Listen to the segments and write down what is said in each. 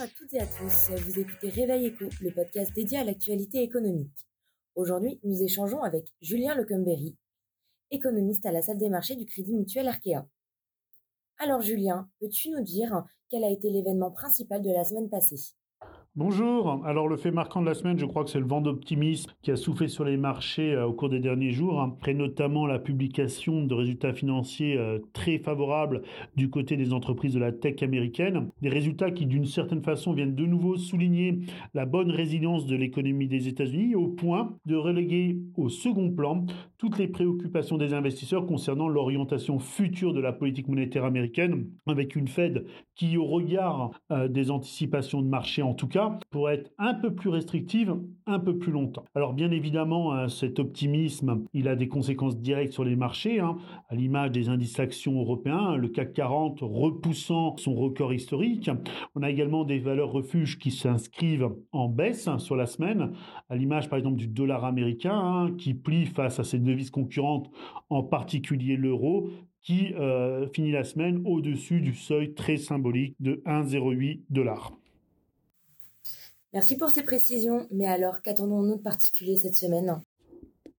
à toutes et à tous, vous écoutez Réveil Éco, le podcast dédié à l'actualité économique. Aujourd'hui, nous échangeons avec Julien Lecumberry, économiste à la salle des marchés du Crédit Mutuel Arkea. Alors Julien, peux-tu nous dire quel a été l'événement principal de la semaine passée? Bonjour. Alors le fait marquant de la semaine, je crois que c'est le vent d'optimisme qui a soufflé sur les marchés euh, au cours des derniers jours, hein. après notamment la publication de résultats financiers euh, très favorables du côté des entreprises de la tech américaine, des résultats qui d'une certaine façon viennent de nouveau souligner la bonne résilience de l'économie des États-Unis au point de reléguer au second plan toutes les préoccupations des investisseurs concernant l'orientation future de la politique monétaire américaine, avec une Fed qui, au regard euh, des anticipations de marché en tout cas, pour être un peu plus restrictive un peu plus longtemps. Alors bien évidemment, hein, cet optimisme, il a des conséquences directes sur les marchés, hein, à l'image des indices actions européens, le CAC 40 repoussant son record historique. On a également des valeurs refuges qui s'inscrivent en baisse hein, sur la semaine, à l'image par exemple du dollar américain qui plie face à ses devises concurrentes, en particulier l'euro, qui euh, finit la semaine au-dessus du seuil très symbolique de 1,08 dollars. Merci pour ces précisions, mais alors qu'attendons-nous de particulier cette semaine?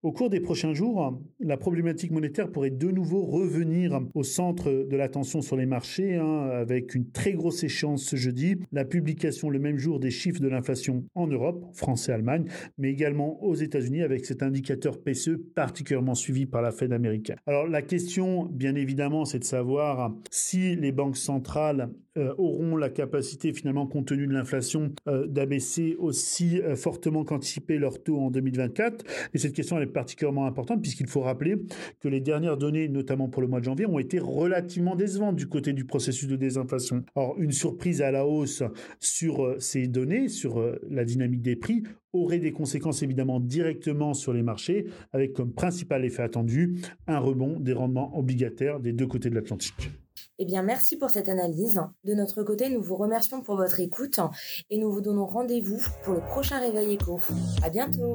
Au cours des prochains jours, la problématique monétaire pourrait de nouveau revenir au centre de l'attention sur les marchés, hein, avec une très grosse échéance ce jeudi, la publication le même jour des chiffres de l'inflation en Europe, France et Allemagne, mais également aux États-Unis, avec cet indicateur PCE particulièrement suivi par la Fed américaine. Alors la question, bien évidemment, c'est de savoir si les banques centrales euh, auront la capacité, finalement, compte tenu de l'inflation, euh, d'abaisser aussi euh, fortement qu'anticipé leur taux en 2024. Et cette question, particulièrement importante puisqu'il faut rappeler que les dernières données, notamment pour le mois de janvier, ont été relativement décevantes du côté du processus de désinflation. Or, une surprise à la hausse sur euh, ces données, sur euh, la dynamique des prix, aurait des conséquences évidemment directement sur les marchés, avec comme principal effet attendu un rebond des rendements obligataires des deux côtés de l'Atlantique. Eh bien, merci pour cette analyse. De notre côté, nous vous remercions pour votre écoute et nous vous donnons rendez-vous pour le prochain Réveil Éco. À bientôt!